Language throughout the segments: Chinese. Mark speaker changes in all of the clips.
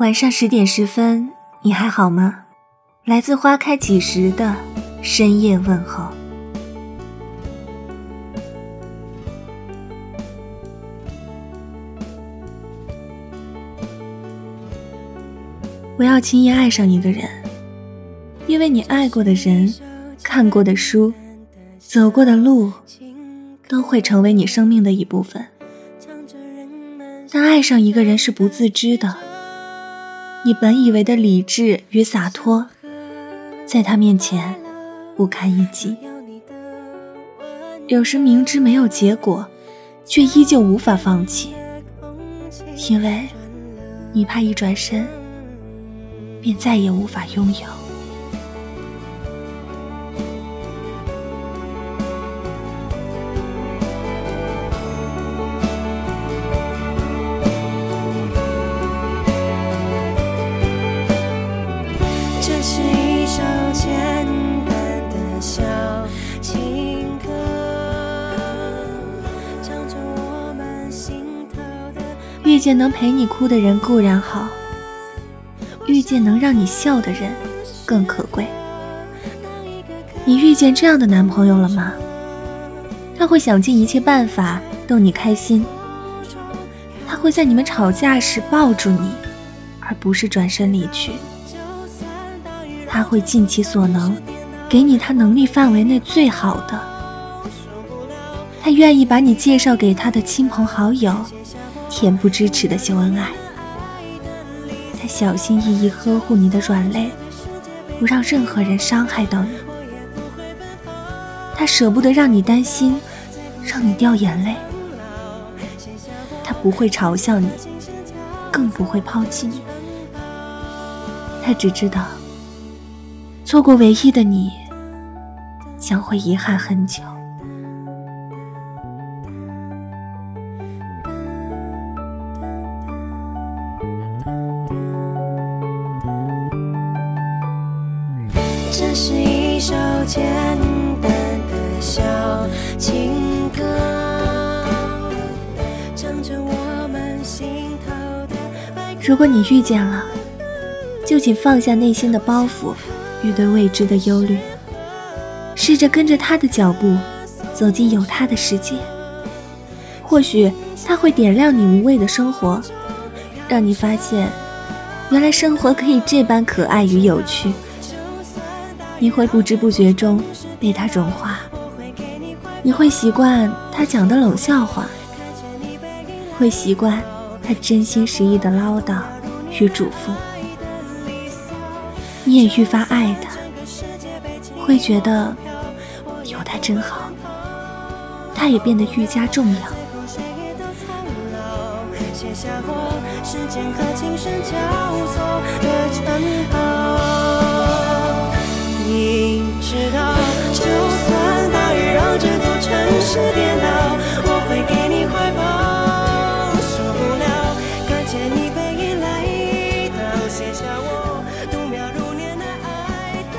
Speaker 1: 晚上十点十分，你还好吗？来自花开几时的深夜问候。不要轻易爱上一个人，因为你爱过的人、看过的书、走过的路，都会成为你生命的一部分。但爱上一个人是不自知的。你本以为的理智与洒脱，在他面前不堪一击。有时明知没有结果，却依旧无法放弃，因为你怕一转身，便再也无法拥有。见能陪你哭的人固然好，遇见能让你笑的人更可贵。你遇见这样的男朋友了吗？他会想尽一切办法逗你开心，他会在你们吵架时抱住你，而不是转身离去。他会尽其所能，给你他能力范围内最好的。他愿意把你介绍给他的亲朋好友。恬不知耻的秀恩爱，他小心翼翼呵护你的软肋，不让任何人伤害到你。他舍不得让你担心，让你掉眼泪。他不会嘲笑你，更不会抛弃你。他只知道，错过唯一的你，将会遗憾很久。
Speaker 2: 是一首简单的小情歌，唱着我们心头的。
Speaker 1: 如果你遇见了，就请放下内心的包袱与对未知的忧虑，试着跟着他的脚步，走进有他的世界。或许他会点亮你无畏的生活，让你发现，原来生活可以这般可爱与有趣。你会不知不觉中被他融化，你会习惯他讲的冷笑话，会习惯他真心实意的唠叨与嘱咐，你也愈发爱他，会觉得有他真好，他也变得愈加重要。
Speaker 2: 你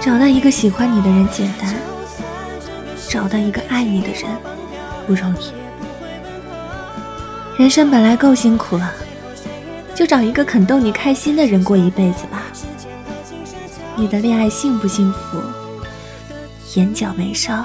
Speaker 1: 找到一个喜欢你的人简单，找到一个爱你的人不容易。人生本来够辛苦了，就找一个肯逗你开心的人过一辈子吧。你的恋爱幸不幸福？眼角眉梢